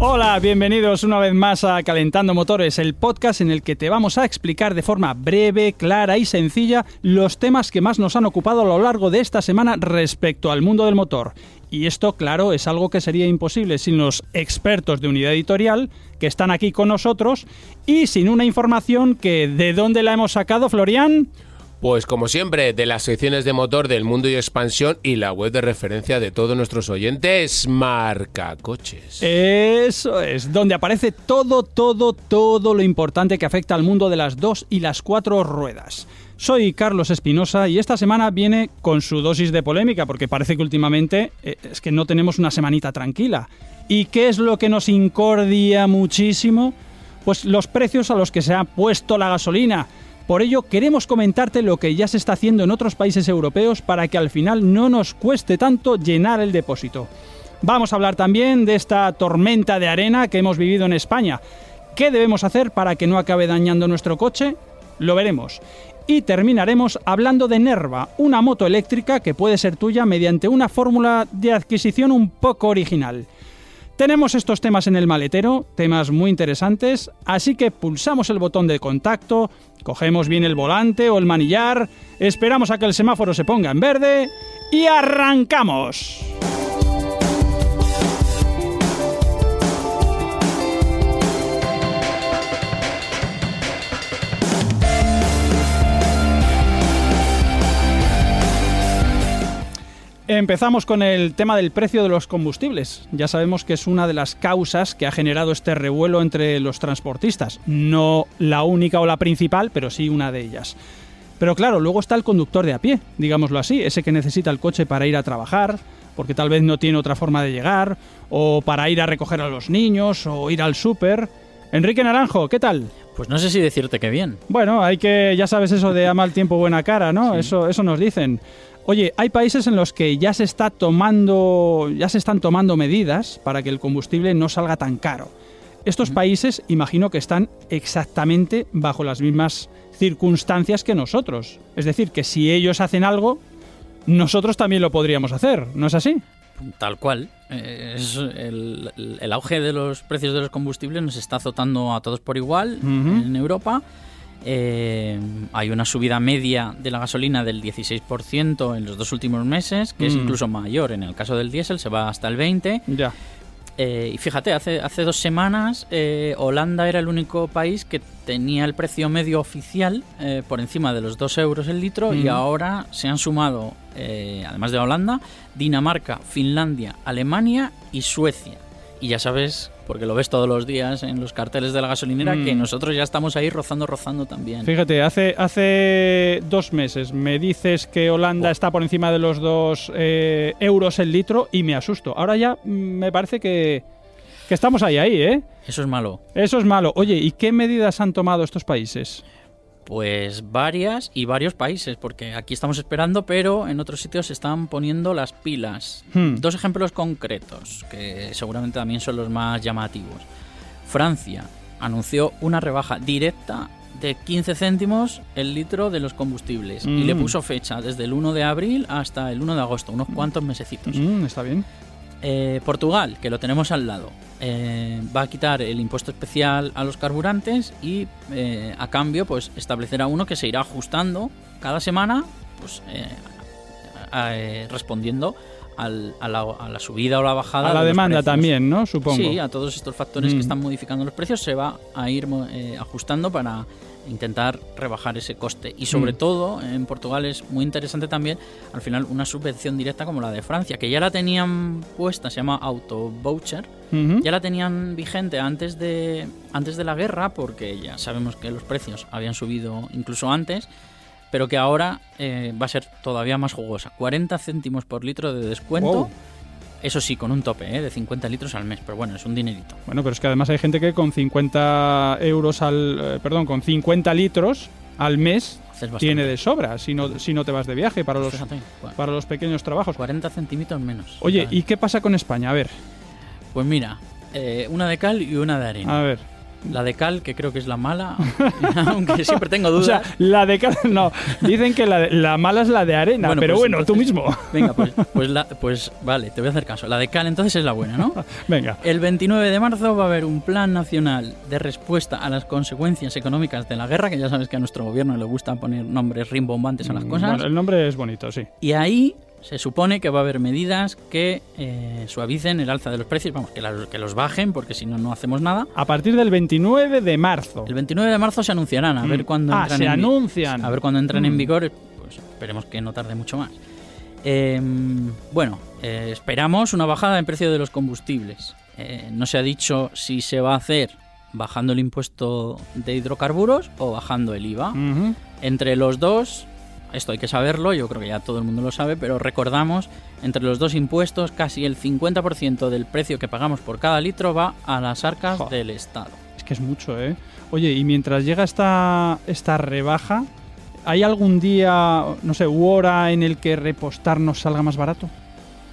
Hola, bienvenidos una vez más a Calentando Motores, el podcast en el que te vamos a explicar de forma breve, clara y sencilla los temas que más nos han ocupado a lo largo de esta semana respecto al mundo del motor. Y esto, claro, es algo que sería imposible sin los expertos de unidad editorial que están aquí con nosotros y sin una información que ¿de dónde la hemos sacado, Florian? Pues como siempre, de las secciones de motor del mundo y expansión y la web de referencia de todos nuestros oyentes, Marca Coches. Eso es, donde aparece todo, todo, todo lo importante que afecta al mundo de las dos y las cuatro ruedas. Soy Carlos Espinosa y esta semana viene con su dosis de polémica, porque parece que últimamente eh, es que no tenemos una semanita tranquila. ¿Y qué es lo que nos incordia muchísimo? Pues los precios a los que se ha puesto la gasolina. Por ello, queremos comentarte lo que ya se está haciendo en otros países europeos para que al final no nos cueste tanto llenar el depósito. Vamos a hablar también de esta tormenta de arena que hemos vivido en España. ¿Qué debemos hacer para que no acabe dañando nuestro coche? Lo veremos. Y terminaremos hablando de Nerva, una moto eléctrica que puede ser tuya mediante una fórmula de adquisición un poco original. Tenemos estos temas en el maletero, temas muy interesantes, así que pulsamos el botón de contacto, cogemos bien el volante o el manillar, esperamos a que el semáforo se ponga en verde y arrancamos. Empezamos con el tema del precio de los combustibles. Ya sabemos que es una de las causas que ha generado este revuelo entre los transportistas. No la única o la principal, pero sí una de ellas. Pero claro, luego está el conductor de a pie, digámoslo así, ese que necesita el coche para ir a trabajar, porque tal vez no tiene otra forma de llegar, o para ir a recoger a los niños, o ir al súper. Enrique Naranjo, ¿qué tal? Pues no sé si decirte que bien. Bueno, hay que, ya sabes eso de a mal tiempo buena cara, ¿no? Eso, eso nos dicen. Oye, hay países en los que ya se está tomando, ya se están tomando medidas para que el combustible no salga tan caro. Estos países, imagino que están exactamente bajo las mismas circunstancias que nosotros. Es decir, que si ellos hacen algo, nosotros también lo podríamos hacer, ¿no es así? Tal cual. Eh, es el, el auge de los precios de los combustibles nos está azotando a todos por igual en Europa. Eh, hay una subida media de la gasolina del 16% en los dos últimos meses, que es Mm. incluso mayor. En el caso del diésel se va hasta el 20%. Ya. Eh, y fíjate, hace, hace dos semanas eh, Holanda era el único país que tenía el precio medio oficial eh, por encima de los 2 euros el litro y Mm. ahora se han sumado, además de Holanda, Dinamarca, Finlandia, Alemania y Suecia. Y ya sabes, porque lo ves todos los días en los carteles de la gasolinera, Mm. que nosotros ya estamos ahí rozando, rozando también. Fíjate, hace, hace dos meses me dices que Holanda está por encima de los dos eh, euros el litro y me asusto. Ahora ya mm, me parece que, que estamos ahí, ahí, ¿eh? Eso es malo. Eso es malo. Oye, ¿y qué medidas han tomado estos países? Pues varias y varios países, porque aquí estamos esperando, pero en otros sitios se están poniendo las pilas. Hmm. Dos ejemplos concretos, que seguramente también son los más llamativos. Francia anunció una rebaja directa de 15 céntimos el litro de los combustibles y le Mm. puso fecha desde el 1 de abril hasta el 1 de agosto, unos cuantos mesecitos. Mm, está bien. Eh, Portugal, que lo tenemos al lado, eh, va a quitar el impuesto especial a los carburantes y eh, a cambio pues establecerá uno que se irá ajustando cada semana pues eh, respondiendo al- a, la, a la subida o la bajada A la de demanda también, ¿no? Supongo. Sí, a todos estos factores Mm. que están modificando los precios se va a ir eh, ajustando para intentar rebajar ese coste. Y sobre Mm. todo, en Portugal es muy interesante también, al final, una subvención directa como la de Francia, que ya la tenían puesta, se llama Auto Voucher, ya la tenían vigente antes de, antes de la guerra, porque ya sabemos que los precios habían subido incluso antes, pero que ahora eh, va a ser todavía más jugosa. 40 céntimos por litro de descuento. Wow. Eso sí, con un tope ¿eh? de 50 litros al mes, pero bueno, es un dinerito. Bueno, pero es que además hay gente que con 50 euros al. eh, perdón, con 50 litros al mes tiene de sobra si no, si no te vas de viaje para los, Fíjate, bueno, para los pequeños trabajos. 40 centímetros menos. Oye. ¿y qué pasa con España? A ver, Pues mira, eh, una de cal y una de arena. a ver. La de cal, que creo que es la mala, aunque siempre tengo O dudas. sea, la de ca- no, dicen que la, de- la mala es la de arena, Bueno, pero pues bueno, tú mismo. Venga, pues, pues, la- pues vale, te voy a hacer caso. La de cal entonces es la buena, ¿no? Venga. El 29 de marzo va a haber un plan nacional de respuesta a las consecuencias económicas de la guerra, que ya sabes que a nuestro gobierno le gusta poner nombres rimbombantes a las cosas. Mm, Bueno, el nombre es bonito, sí. Y ahí se supone que va a haber medidas que eh, suavicen el alza de los precios, vamos, que, la- que los bajen, porque si no, no hacemos nada. A partir del 29 de marzo. El 29 de marzo se anunciarán, a ver Mm. cuándo Ah, entran se en anuncian. A ver cuándo entran en Mm. vigor, pues esperemos que no tarde mucho más. Eh, bueno, eh, esperamos una bajada en precio de los combustibles. Eh, no se ha dicho si se va a hacer bajando el impuesto de hidrocarburos o bajando el IVA. Entre los dos, esto hay que saberlo, yo creo que ya todo el mundo lo sabe, pero recordamos, entre los dos impuestos, casi el 50% del precio que pagamos por cada litro va a las arcas del Estado. Es que es mucho, ¿eh? Oye, y mientras llega esta, esta rebaja, ¿hay algún día, no sé, u hora en el que repostar nos salga más barato?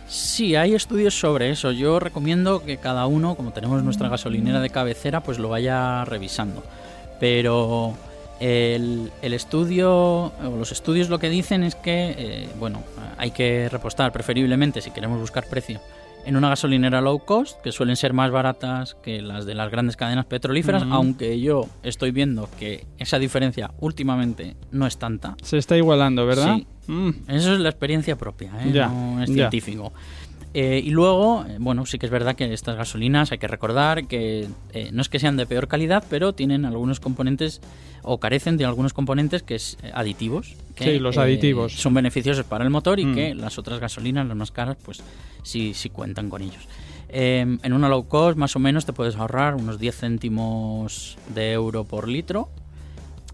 Sí, hay estudios sobre eso. Yo recomiendo que cada uno, como tenemos nuestra gasolinera de cabecera, pues lo vaya revisando. Pero el, el estudio, o los estudios lo que dicen es que, eh, bueno, hay que repostar preferiblemente si queremos buscar precio en una gasolinera low cost, que suelen ser más baratas que las de las grandes cadenas petrolíferas, aunque yo estoy viendo que esa diferencia últimamente no es tanta. Se está igualando, ¿verdad? Sí. Mm. Eso es la experiencia propia, ¿eh? Ya, no es ya. científico. Eh, y luego, eh, bueno, sí que es verdad que estas gasolinas hay que recordar que eh, no es que sean de peor calidad, pero tienen algunos componentes o carecen de algunos componentes que es aditivos. Que, Sí, los eh, aditivos. son beneficiosos para el motor y Mm. que las otras gasolinas, las más caras, pues sí, sí cuentan con ellos. Eh, en una low cost, más o menos, te puedes ahorrar unos 10 céntimos de euro por litro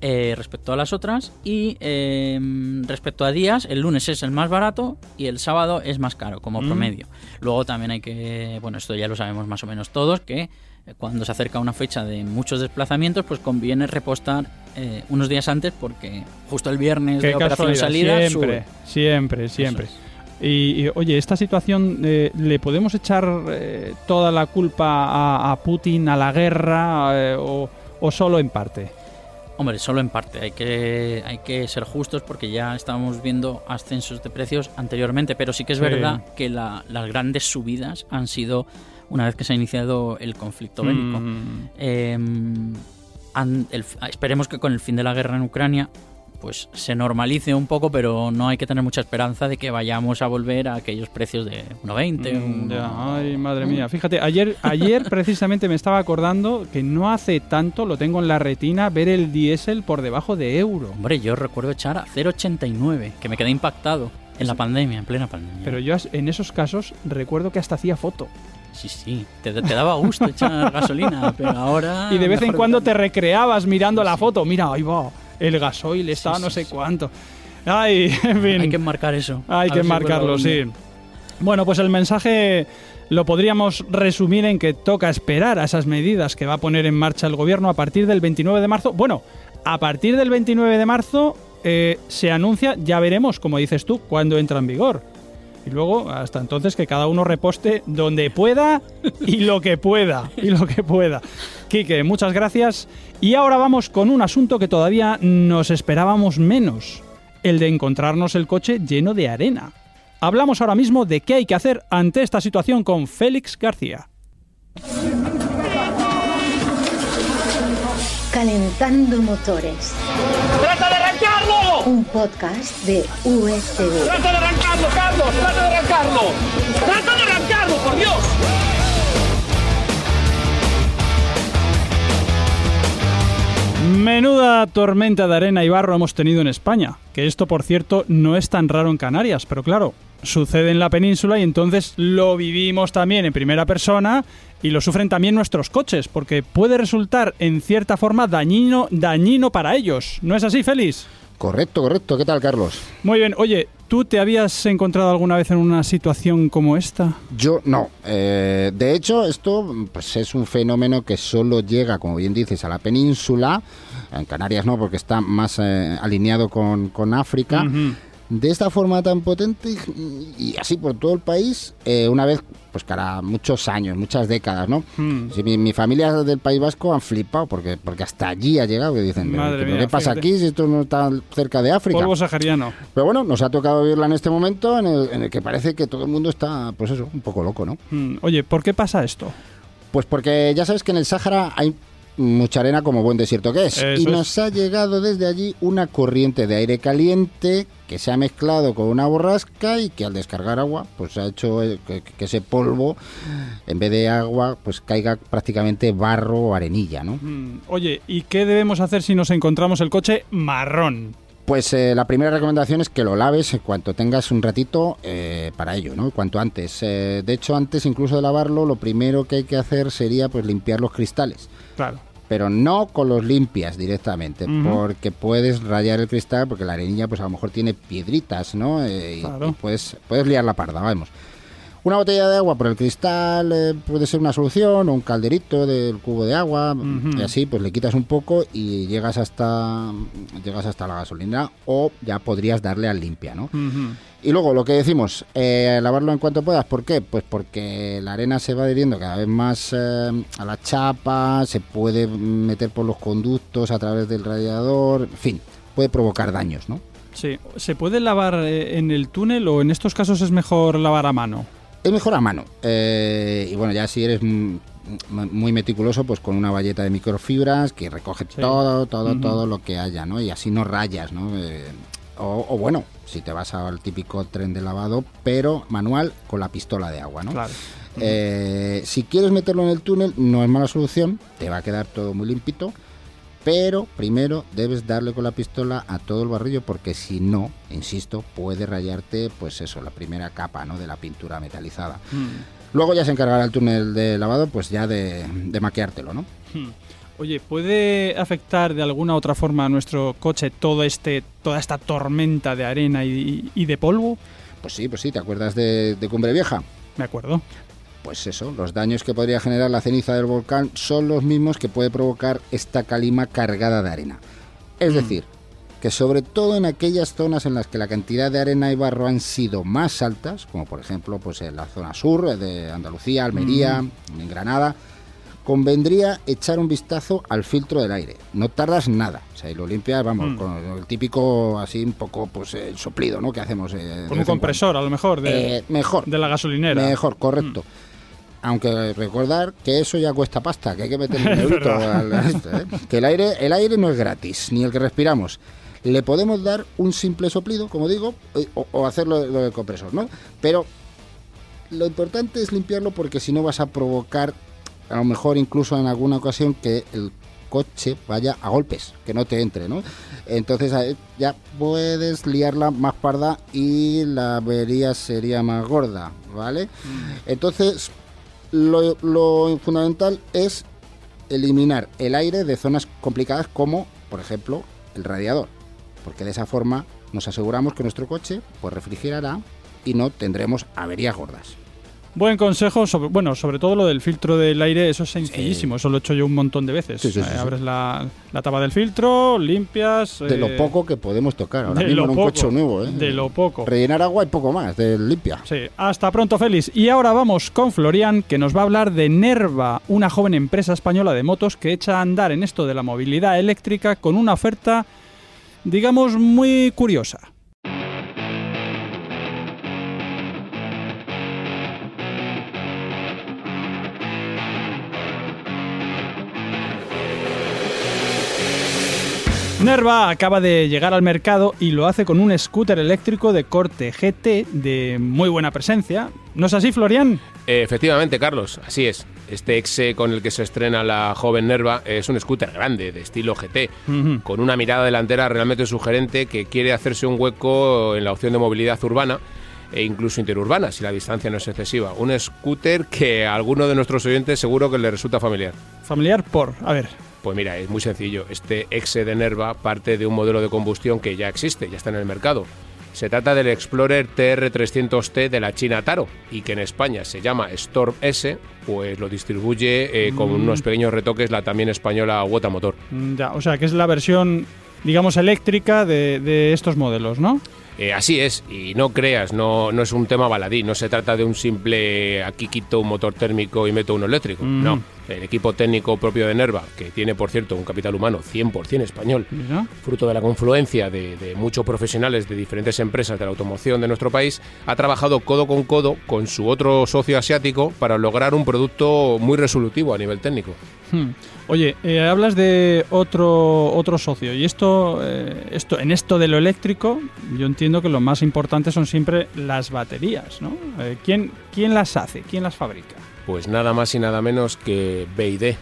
eh, respecto a las otras. Y eh, respecto a días, el lunes es el más barato y el sábado es más caro, como Mm. promedio. Luego también hay que, bueno, esto ya lo sabemos más o menos todos, que eh, cuando se acerca una fecha de muchos desplazamientos, pues conviene repostar eh, unos días antes porque justo el viernes Qué de operación salida siempre, sube. siempre, siempre. Y, oye, esta situación, eh, ¿le podemos echar eh, toda la culpa a, a Putin, a la guerra, eh, o, o solo en parte? Hombre, solo en parte. Hay que, hay que ser justos porque ya estábamos viendo ascensos de precios anteriormente, pero sí que es Sí. verdad que la- las grandes subidas han sido una vez que se ha iniciado el conflicto bélico. Mm, Eh, el- esperemos que con el fin de la guerra en Ucrania pues se normalice un poco, pero no hay que tener mucha esperanza de que vayamos a volver a aquellos precios de 1,20. mm, uno- ay, madre mía. Fíjate, ayer, ayer precisamente me estaba acordando que no hace tanto, lo tengo en la retina, ver el diésel por debajo de euro. Hombre, yo recuerdo echar a 0,89, que me quedé impactado en la pandemia, en plena pandemia. Pero yo en esos casos recuerdo que hasta hacía foto. Sí, sí, te, te daba gusto echar gasolina, pero ahora... Y de vez en cuando te recreabas mirando la Sí. foto. Mira, ahí va, el gasoil está Sí, no sé cuánto. Ay, en fin. Hay que marcar eso. Hay A que ver si marcarlo, vuelve sí. Bueno, pues el mensaje lo podríamos resumir en que toca esperar a esas medidas que va a poner en marcha el gobierno a partir del 29 de marzo. Bueno, a partir del 29 de marzo eh, se anuncia, ya veremos, como dices tú, cuándo entra en vigor. Y luego, hasta entonces, que cada uno reposte donde pueda y lo que pueda. Y lo que pueda. Quique, muchas gracias. Y ahora vamos con un asunto que todavía nos esperábamos menos. El de encontrarnos el coche lleno de arena. Hablamos ahora mismo de qué hay que hacer ante esta situación con Félix García. Calentando motores. ¡Trata de! Un podcast de USV. ¡Trata de arrancarlo, Carlos! ¡Trata de arrancarlo! ¡Trata de arrancarlo, por Dios! Menuda tormenta de arena y barro hemos tenido en España, que esto por cierto no es tan raro en Canarias, pero claro, sucede en la península y entonces lo vivimos también en primera persona y lo sufren también nuestros coches, porque puede resultar en cierta forma dañino, dañino para ellos. ¿No es así, Félix? Correcto, correcto. ¿Qué tal, Carlos? Muy bien, oye, ¿tú te habías encontrado alguna vez en una situación como esta? Yo no. Eh, de hecho, esto pues, es un fenómeno que solo llega, como bien dices, a la península, En Canarias no, porque está más eh, alineado con, con África. De esta forma tan potente y, y así por todo el país, eh, una vez, pues cara muchos años, muchas décadas, ¿no? Mm. Si mi, mi familia del País Vasco han flipado porque porque hasta allí ha llegado que dicen, Madre "¿Pero mía, ¿qué pasa fíjate. aquí si esto no está cerca de África? Polvo sahariano. Pero bueno, nos ha tocado vivirla en este momento en el, en el que parece que todo el mundo está, pues eso, un poco loco, ¿no? Mm, Oye, ¿por qué pasa esto? Pues porque ya sabes que en el Sáhara hay mucha arena como buen desierto que es. Eso y es. nos ha llegado desde allí una corriente de aire caliente que se ha mezclado con una borrasca y que al descargar agua pues ha hecho eh, que, que ese polvo en vez de agua pues caiga prácticamente barro o arenilla, ¿no? Mm, Oye, ¿y qué debemos hacer si nos encontramos el coche marrón? Pues eh, la primera recomendación es que lo laves en cuanto tengas un ratito eh, para ello, ¿no? Cuanto antes. Eh, de hecho, antes incluso de lavarlo, lo primero que hay que hacer sería pues limpiar los cristales. Claro. Pero no con los limpias directamente, porque puedes rayar el cristal, porque la arenilla pues a lo mejor tiene piedritas, ¿no? Eh, y, y puedes, puedes liar la parda, vamos. Una botella de agua por el cristal eh, puede ser una solución, o un calderito del cubo de agua, y así pues le quitas un poco y llegas hasta llegas hasta la gasolina o ya podrías darle al limpia, ¿no? Y luego lo que decimos, eh, lavarlo en cuanto puedas. ¿Por qué? Pues porque la arena se va adhiriendo cada vez más eh, a la chapa, se puede meter por los conductos a través del radiador, en fin, puede provocar daños, ¿no? Sí. ¿Se puede lavar en el túnel o en estos casos es mejor lavar a mano? Es mejor a mano. eh, y bueno, ya si eres muy meticuloso, pues con una valleta de microfibras que recoge Sí. todo, todo, todo lo que haya, ¿no? Y así no rayas, ¿no? Eh, o, o bueno, si te vas al típico tren de lavado, pero manual con la pistola de agua, ¿no? Claro. Eh, si quieres meterlo en el túnel, no es mala solución, te va a quedar todo muy limpito, pero primero debes darle con la pistola a todo el barrillo porque si no, insisto, puede rayarte, pues eso, la primera capa ¿no? de la pintura metalizada. Mm. Luego ya se encargará el túnel de lavado, pues ya de, de maqueártelo, ¿no? Hmm. Oye, ¿puede afectar de alguna otra forma a nuestro coche todo este, toda esta tormenta de arena y, y de polvo? Pues sí, pues sí, ¿te acuerdas de, de Cumbre Vieja? Me acuerdo. Pues eso, los daños que podría generar la ceniza del volcán son los mismos que puede provocar esta calima cargada de arena. Es decir, que sobre todo en aquellas zonas en las que la cantidad de arena y barro han sido más altas, como por ejemplo pues en la zona sur de Andalucía, Almería, en Granada, convendría echar un vistazo al filtro del aire. No tardas nada, o sea, y lo limpias, vamos, Mm. con el típico así un poco pues el soplido, ¿no? Que hacemos. eh, Con un compresor, a lo mejor, de, Eh, mejor. de la gasolinera. Mejor, correcto. Aunque recordar que eso ya cuesta pasta, que hay que meterle un eurito al- ¿eh? Que el aire, el aire no es gratis, ni el que respiramos. Le podemos dar un simple soplido, como digo, eh, o, o hacerlo lo del compresor, ¿no? Pero lo importante es limpiarlo porque si no vas a provocar, a lo mejor incluso en alguna ocasión, que el coche vaya a golpes, que no te entre, ¿no? Entonces ya puedes liarla más parda y la avería sería más gorda, ¿vale? Entonces, lo, fundamental es eliminar el aire de zonas complicadas como, por ejemplo, el radiador, porque de esa forma nos aseguramos que nuestro coche pues refrigerará y no tendremos averías gordas. Buen consejo, sobre, bueno, sobre todo lo del filtro del aire, eso es sencillísimo, eso lo he hecho yo un montón de veces. Sí, sí, sí, Eh, sí. abres la, la tapa del filtro, limpias... De eh, lo poco que podemos tocar ahora mismo en un poco, coche nuevo, ¿eh? De lo poco. Rellenar agua y poco más, de limpia. Sí, hasta pronto, Félix. Y ahora vamos con Florian, que nos va a hablar de Nerva, una joven empresa española de motos que echa a andar en esto de la movilidad eléctrica con una oferta, digamos, muy curiosa. Nerva acaba de llegar al mercado y lo hace con un scooter eléctrico de corte GT de muy buena presencia. ¿No es así, Florian? Efectivamente, Carlos, así es. Este exe con el que se estrena la joven Nerva es un scooter grande, de estilo GT, con una mirada delantera realmente sugerente que quiere hacerse un hueco en la opción de movilidad urbana e incluso interurbana, si la distancia no es excesiva. Un scooter que a alguno de nuestros oyentes seguro que le resulta familiar. Familiar por. A ver. Pues mira, es muy sencillo. Este exe de Nerva parte de un modelo de combustión que ya existe, ya está en el mercado. Se trata del Explorer TR300T de la China Taro y que en España se llama Storm S, pues lo distribuye eh, con Mm. unos pequeños retoques la también española Wota Motor. Ya, o sea, que es la versión, digamos, eléctrica de, de estos modelos, ¿no? Eh, así es, y no creas, no, no es un tema baladí, no se trata de un simple aquí quito un motor térmico y meto uno eléctrico. Mm. No, el equipo técnico propio de Nerva, que tiene por cierto un capital humano 100% español, fruto de la confluencia de, de muchos profesionales de diferentes empresas de la automoción de nuestro país, ha trabajado codo con codo con su otro socio asiático para lograr un producto muy resolutivo a nivel técnico. Hmm. Oye, eh, hablas de otro otro socio y esto, eh, esto en esto de lo eléctrico, yo entiendo que lo más importante son siempre las baterías, ¿no? Eh, ¿quién, ¿Quién las hace? ¿Quién las fabrica? Pues nada más y nada menos que BYD,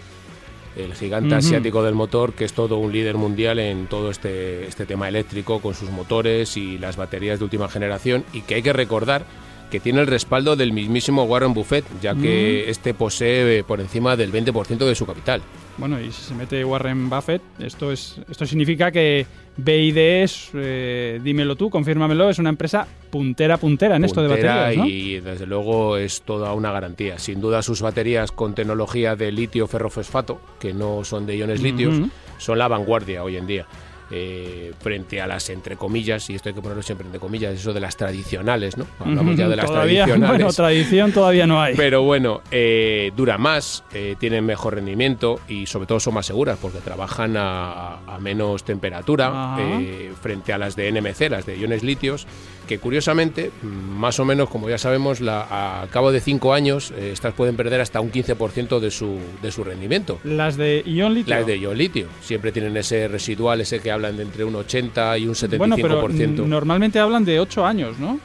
el gigante asiático del motor, que es todo un líder mundial en todo este, este tema eléctrico, con sus motores y las baterías de última generación, y que hay que recordar que tiene el respaldo del mismísimo Warren Buffett, ya que este posee eh, por encima del 20% de su capital. Bueno, y si se mete Warren Buffett, esto es esto significa que BID es, eh, dímelo tú, confírmamelo, es una empresa puntera puntera en esto de Puntera baterías, ¿no? Y desde luego es toda una garantía. Sin duda sus baterías con tecnología de litio ferrofosfato, que no son de iones litios, Ujú. son la vanguardia hoy en día. Eh, frente a las entre comillas, y esto hay que ponerlo siempre entre comillas, eso de las tradicionales, ¿no? Hablamos ya de las todavía, tradicionales. Bueno, tradición todavía no hay. Pero bueno, eh, dura más, eh, tienen mejor rendimiento y sobre todo son más seguras porque trabajan a, a menos temperatura eh, frente a las de NMC, las de iones litios, que curiosamente, más o menos, como ya sabemos, la, a, cabo de cinco años, eh, estas pueden perder hasta un 15% de su, de su rendimiento. Las de ion litio. Las de ion litio siempre tienen ese residual, ese que hablan de entre un 80 y un 75%. Bueno, pero normalmente hablan de 8 años, ¿no?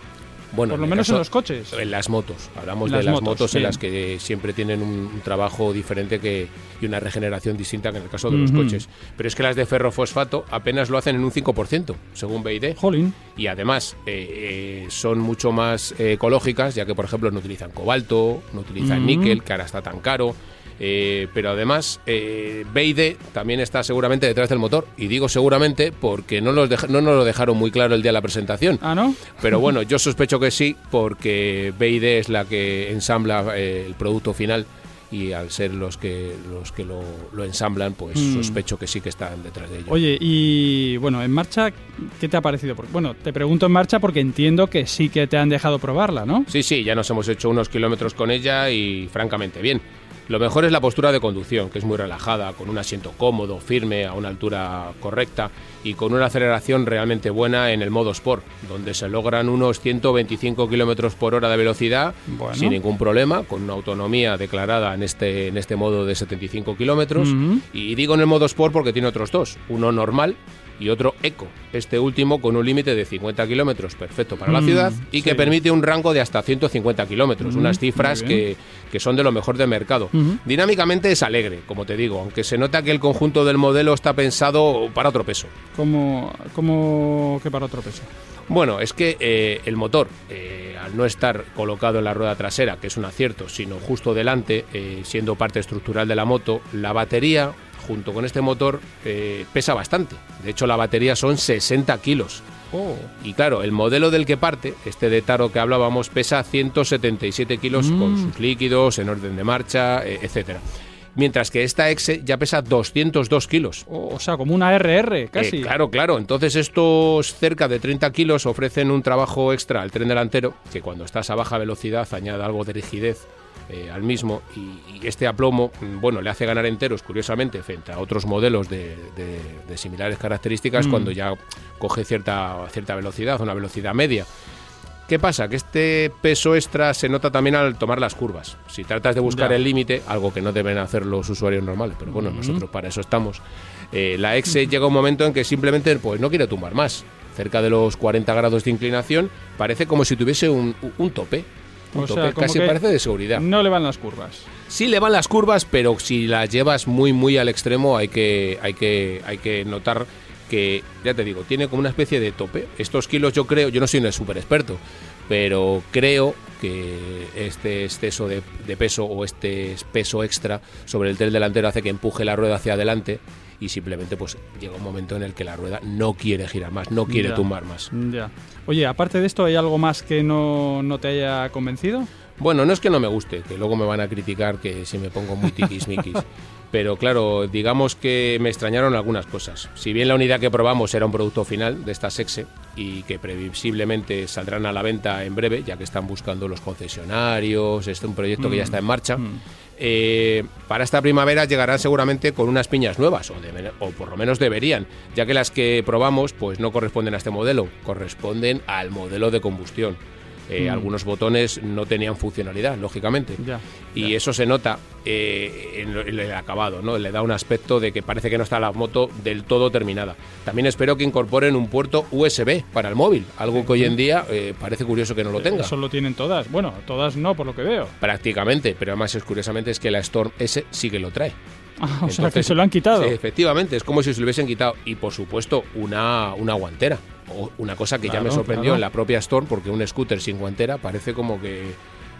Bueno, Por lo menos en los coches. En las motos. Hablamos Las de las motos, motos, en las que siempre tienen un, un trabajo diferente que, y una regeneración distinta que en el caso de los coches. Pero es que las de ferrofosfato apenas lo hacen en un 5%, según BID. Jolín. Y además eh, eh, son mucho más eh, ecológicas, ya que, por ejemplo, no utilizan cobalto, no utilizan níquel, que ahora está tan caro. Eh, pero además, eh, BID también está seguramente detrás del motor. Y digo seguramente porque no, los deja- no nos lo dejaron muy claro el día de la presentación. Ah, ¿no? Pero bueno, yo sospecho que sí, porque BID es la que ensambla eh, el producto final y al ser los que los que lo, lo ensamblan, pues Mm. sospecho que sí que están detrás de ello. Oye, y bueno, en marcha, ¿qué te ha parecido? Bueno, te pregunto en marcha porque entiendo que sí que te han dejado probarla, ¿no? Sí, sí, ya nos hemos hecho unos kilómetros con ella y francamente bien. Lo mejor es la postura de conducción, que es muy relajada, con un asiento cómodo, firme, a una altura correcta y con una aceleración realmente buena en el modo Sport, donde se logran unos 125 kilómetros por hora de velocidad Bueno. sin ningún problema, con una autonomía declarada en este, en este modo de 75 kilómetros. Ujú. Y digo en el modo Sport porque tiene otros dos, uno normal y otro eco. Este último con un límite de 50 kilómetros, perfecto para la Mm, ciudad, y que permite un rango de hasta 150 kilómetros, Mm, unas cifras muy bien. que, que son de lo mejor del mercado. Dinámicamente es alegre, como te digo, aunque se nota que el conjunto del modelo está pensado para otro peso. Como, como que para otro peso. Bueno, es que eh, el motor, eh, al no estar colocado en la rueda trasera, que es un acierto, sino justo delante, eh, siendo parte estructural de la moto, la batería, junto con este motor, pesa bastante. De hecho, la batería son 60 kilos. Oh. Y claro, el modelo del que parte, este de Taro que hablábamos, pesa 177 kilos Mm. con sus líquidos, en orden de marcha, eh, etcétera. Mientras que esta Exe ya pesa 202 kilos. Oh, o sea, como una RR, casi. Eh, claro, claro. Entonces estos cerca de 30 kilos ofrecen un trabajo extra al tren delantero que cuando estás a baja velocidad añade algo de rigidez eh, al mismo y, y este aplomo, mm, bueno, le hace ganar enteros, curiosamente, frente a otros modelos de, de- de similares características Mm. cuando ya coge cierta, cierta velocidad, una velocidad media. ¿Qué pasa? Que este peso extra se nota también al tomar las curvas. Si tratas de buscar Ya. el límite, algo que no deben hacer los usuarios normales, pero bueno, nosotros para eso estamos. eh, la Exe llega un momento en que simplemente pues, no quiere tumbar más. Cerca de los 40 grados de inclinación, parece como si tuviese un, un tope. Un O tope casi parece de seguridad. No le van las curvas. Sí le van las curvas, pero si las llevas muy muy al extremo hay que hay que hay que notar que ya te digo, tiene como una especie de tope. Estos kilos yo creo, yo no soy un súper experto, pero creo que este exceso de, de peso o este peso extra sobre el tren delantero hace que empuje la rueda hacia adelante y simplemente pues llega un momento en el que la rueda no quiere girar más, no quiere Ya. tumbar más. Ya. Oye, aparte de esto, ¿hay algo más que no, no te haya convencido? Bueno, no es que no me guste, que luego me van a criticar que si me pongo muy tiquismiquis. Pero claro, digamos que me extrañaron algunas cosas. Si bien la unidad que probamos era un producto final de esta Sexe y que previsiblemente saldrán a la venta en breve, ya que están buscando los concesionarios, este es un proyecto que ya está en marcha. eh, para esta primavera llegarán seguramente con unas piñas nuevas, o, deben- o por lo menos deberían, ya que las que probamos pues no corresponden a este modelo, corresponden al modelo de combustión. Eh, Mm. Algunos botones no tenían funcionalidad, lógicamente. Ya. Y eso se nota eh, en, en el acabado, ¿no? Le da un aspecto de que parece que no está la moto del todo terminada. También espero que incorporen un puerto USB para el móvil, algo que hoy en día eh, parece curioso que no lo tenga. Eso lo tienen todas. Bueno, todas no, por lo que veo. Prácticamente, pero además es curiosamente es que la Storm S sí que lo trae. Ah, o sea, que se lo han quitado. sí, efectivamente, es como si se lo hubiesen quitado. Y por supuesto, una, una guantera. O una cosa que ya me sorprendió claro. en la propia Storm, porque un scooter sin guantera parece como que,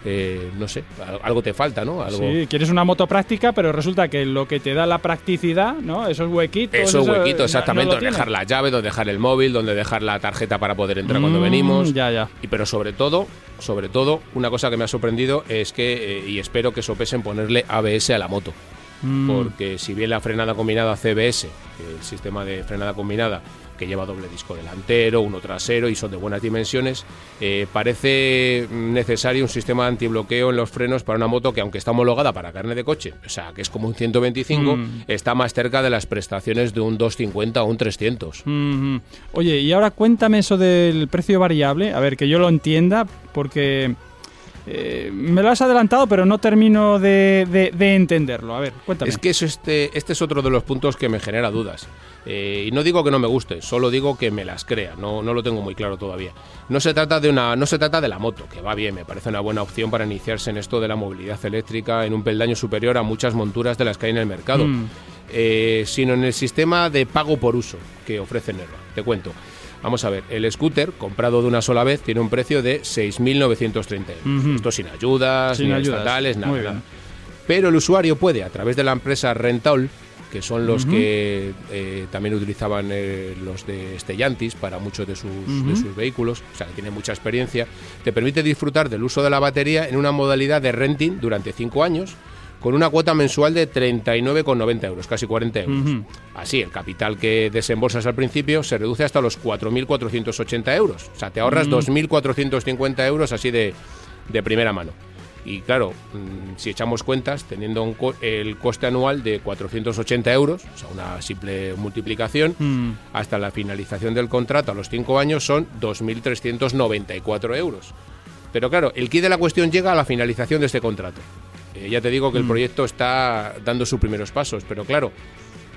eh, no sé, al- algo te falta, ¿no? Algo, Sí, quieres una moto práctica, pero resulta que lo que te da la practicidad, ¿no? Esos huequitos. Eso es eso, huequito, no- exactamente, no donde dejar la llave, donde dejar el móvil, donde dejar la tarjeta para poder entrar cuando Mm, venimos. Ya, ya. Y pero sobre todo, sobre todo, una cosa que me ha sorprendido es que, eh, y espero que sopesen ponerle ABS a la moto. Mm. Porque si bien la frenada combinada CBS, el sistema de frenada combinada que lleva doble disco delantero, uno trasero y son de buenas dimensiones, eh, parece necesario un sistema de antibloqueo en los frenos para una moto que aunque está homologada para carne de coche, o sea, que es como un 125, Mm. está más cerca de las prestaciones de un 250 o un 300. Mhm. Oye, y ahora cuéntame eso del precio variable, a ver, que yo lo entienda, porque eh, me lo has adelantado, pero no termino de, de- de entenderlo. A ver, cuéntame. Es que eso este, este es otro de los puntos que me genera dudas. Eh, y no digo que no me guste, solo digo que me las crea, no, no lo tengo muy claro todavía. No se trata de una, no se trata de la moto, que va bien, me parece una buena opción para iniciarse en esto de la movilidad eléctrica en un peldaño superior a muchas monturas de las que hay en el mercado. Mm. Eh, sino en el sistema de pago por uso que ofrece Nerva. Te cuento. Vamos a ver, el scooter comprado de una sola vez tiene un precio de 6.930 euros. Ujú. Esto sin ayudas, Sin ni ayudas. estatales, nada. Pero el usuario puede, a través de la empresa Rental, que son los que eh, también utilizaban eh, los de Stellantis para muchos de sus, de sus vehículos, o sea, que tiene mucha experiencia, te permite disfrutar del uso de la batería en una modalidad de renting durante 5 años con una cuota mensual de 39,90 euros, casi 40 euros. Así, el capital que desembolsas al principio se reduce hasta los 4.480 euros. O sea, te ahorras 2.450 euros así de, de primera mano. Y claro, mm, si echamos cuentas, teniendo un co- el coste anual de 480 euros, o sea, una simple multiplicación, Mm. hasta la finalización del contrato a los 5 años son 2.394 euros. Pero claro, el quid de la cuestión llega a la finalización de este contrato. Eh, ya te digo que el proyecto está dando sus primeros pasos, pero claro,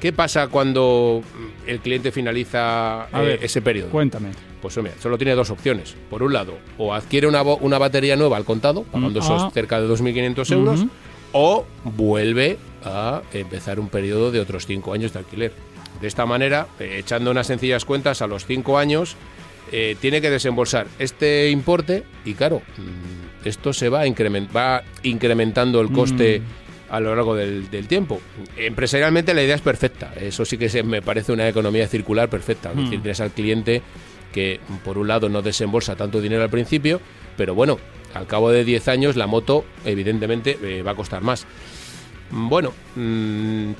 ¿qué pasa cuando mm, el cliente finaliza eh, ver, ese periodo? Cuéntame. Pues hombre, solo tiene dos opciones. Por un lado, o adquiere una, una batería nueva al contado, pagando Mm, esos ah. cerca de 2.500 euros, Ujú. o vuelve a empezar un periodo de otros cinco años de alquiler. De esta manera, eh, echando unas sencillas cuentas, a los cinco años eh, tiene que desembolsar este importe y claro, mm, esto se va, a incremen- va incrementando el coste a lo largo del, del tiempo. Empresarialmente la idea es perfecta, eso sí que se, me parece una economía circular perfecta. Es decir, tienes al cliente que por un lado no desembolsa tanto dinero al principio, pero bueno, al cabo de 10 años la moto evidentemente eh, va a costar más. Mm, Bueno, mm,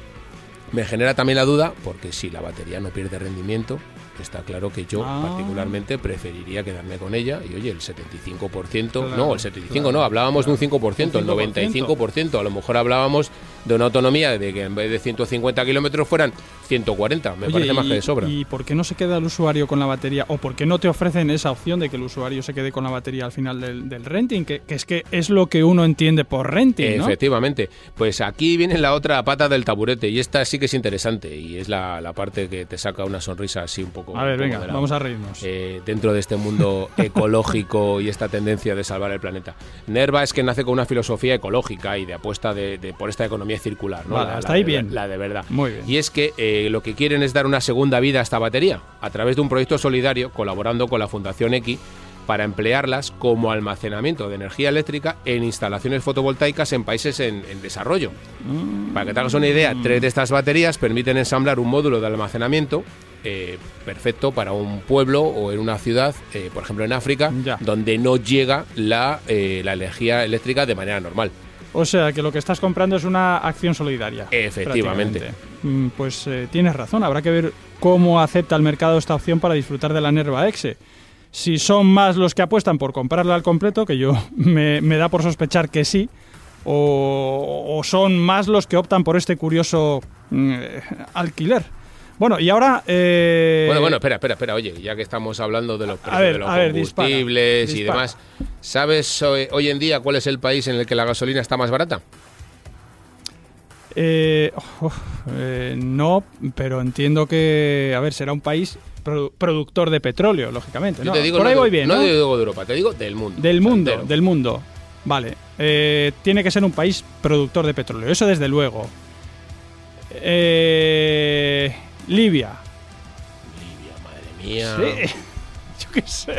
me genera también la duda, porque si la batería no pierde rendimiento, está claro que yo Ah. particularmente preferiría quedarme con ella y oye, el 75%, Claro, no, el 75 no, hablábamos de un 5%, el 5%. 95%, a lo mejor hablábamos de una autonomía de que en vez de 150 kilómetros fueran 140, me Oye, parece más que de sobra. ¿Y por qué no se queda el usuario con la batería? ¿O por qué no te ofrecen esa opción de que el usuario se quede con la batería al final del, del renting? Que, que es que es lo que uno entiende por renting, ¿no? Efectivamente. Pues aquí viene la otra pata del taburete y esta sí que es interesante y es la, la parte que te saca una sonrisa así un poco. A ver, venga, vamos a reírnos. Eh, dentro de este mundo ecológico y esta tendencia de salvar el planeta. Nerva es que nace con una filosofía ecológica y de apuesta de, de- por esta economía circular. ¿no? Vale, La- hasta la ahí de- bien. La de verdad. Muy bien. Y es que eh, lo que quieren es dar una segunda vida a esta batería a través de un proyecto solidario colaborando con la Fundación X para emplearlas como almacenamiento de energía eléctrica en instalaciones fotovoltaicas en países en, en desarrollo. Para que te hagas una idea, tres de estas baterías permiten ensamblar un módulo de almacenamiento eh, perfecto para un pueblo o en una ciudad, eh, por ejemplo en África, Ya. donde no llega la, eh, la energía eléctrica de manera normal. O sea, que lo que estás comprando es una acción solidaria. Efectivamente. Mm, Pues eh, tienes razón, habrá que ver cómo acepta el mercado esta opción para disfrutar de la Nerva Exe. Si son más los que apuestan por comprarla al completo, que yo me, me da por sospechar que sí, o, o son más los que optan por este curioso mm, eh, alquiler. Bueno, y ahora... eh, Bueno, bueno, espera, espera, espera. Oye, ya que estamos hablando de los precios ver, de los a ver, dispara, combustibles y dispara. demás, ¿sabes hoy, hoy en día cuál es el país en el que la gasolina está más barata? Eh, eh, no, pero entiendo que, a ver, será un país produ- productor de petróleo, lógicamente. Yo ¿no? te digo, Por no ahí de- voy bien, no ¿no? te digo de Europa, te digo del mundo. Del mundo, entero. del mundo. Vale. Eh, tiene que ser un país productor de petróleo, eso desde luego. Eh, Libia. Libia, madre mía. Sí. Yo qué sé.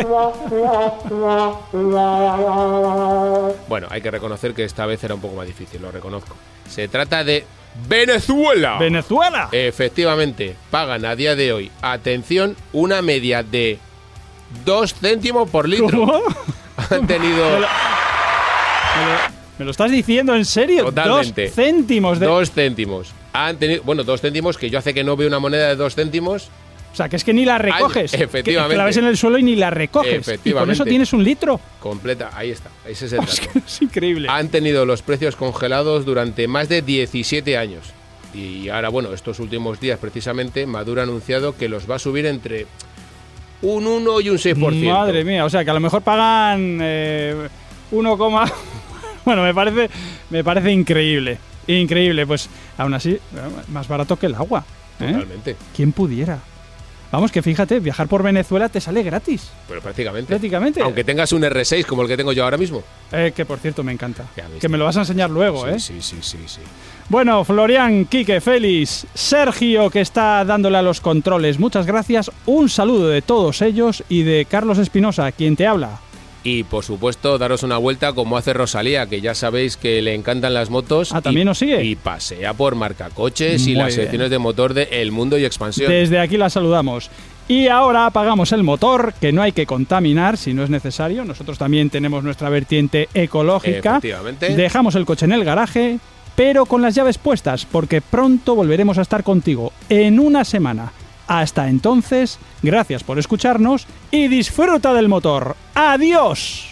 Bueno, hay que reconocer que esta vez era un poco más difícil, lo reconozco. Se trata de Venezuela. Venezuela. Efectivamente, pagan a día de hoy, atención, una media de 2 céntimos por litro. ¿Cómo? Han tenido Me lo, me lo estás diciendo en serio? Totalmente. Dos céntimos de. 2 céntimos. Han tenido, bueno, 2 céntimos, que yo hace que no veo una moneda de 2 céntimos. O sea, que es que ni la recoges. Efectivamente. Que, la ves en el suelo y ni la recoges. Y con Efectivamente. eso tienes un litro. Completa, ahí está, ese es el Es, que es increíble. Han tenido los precios congelados durante más de 17 años. Y ahora, bueno, estos últimos días precisamente, Maduro ha anunciado que los va a subir entre un 1 y un 6%. Madre mía, o sea que a lo mejor pagan eh, 1, coma- bueno, me parece, me parece increíble. Increíble, pues aún así, eh, más barato que el agua. ¿eh? Totalmente, ¿Quién pudiera? Vamos, que fíjate, viajar por Venezuela te sale gratis. pero prácticamente. Prácticamente. Aunque tengas un R6 como el que tengo yo ahora mismo. Eh, que por cierto me encanta. Que me lo vas a enseñar luego, ¿eh? Sí, sí, sí, sí. Bueno, Florian, Quique, Félix, Sergio, que está dándole a los controles, muchas gracias. Un saludo de todos ellos y de Carlos Espinosa, quien te habla. Y por supuesto, daros una vuelta como hace Rosalía, que ya sabéis que le encantan las motos. Ah, ¿también y, nos sigue? Y pasea por marcacoches y Muy las bien. secciones de motor de El Mundo y Expansión. Desde aquí la saludamos. Y ahora apagamos el motor, que no hay que contaminar si no es necesario. Nosotros también tenemos nuestra vertiente ecológica. Efectivamente. Dejamos el coche en el garaje, pero con las llaves puestas, porque pronto volveremos a estar contigo en una semana. Hasta entonces, gracias por escucharnos y disfruta del motor. ¡Adiós!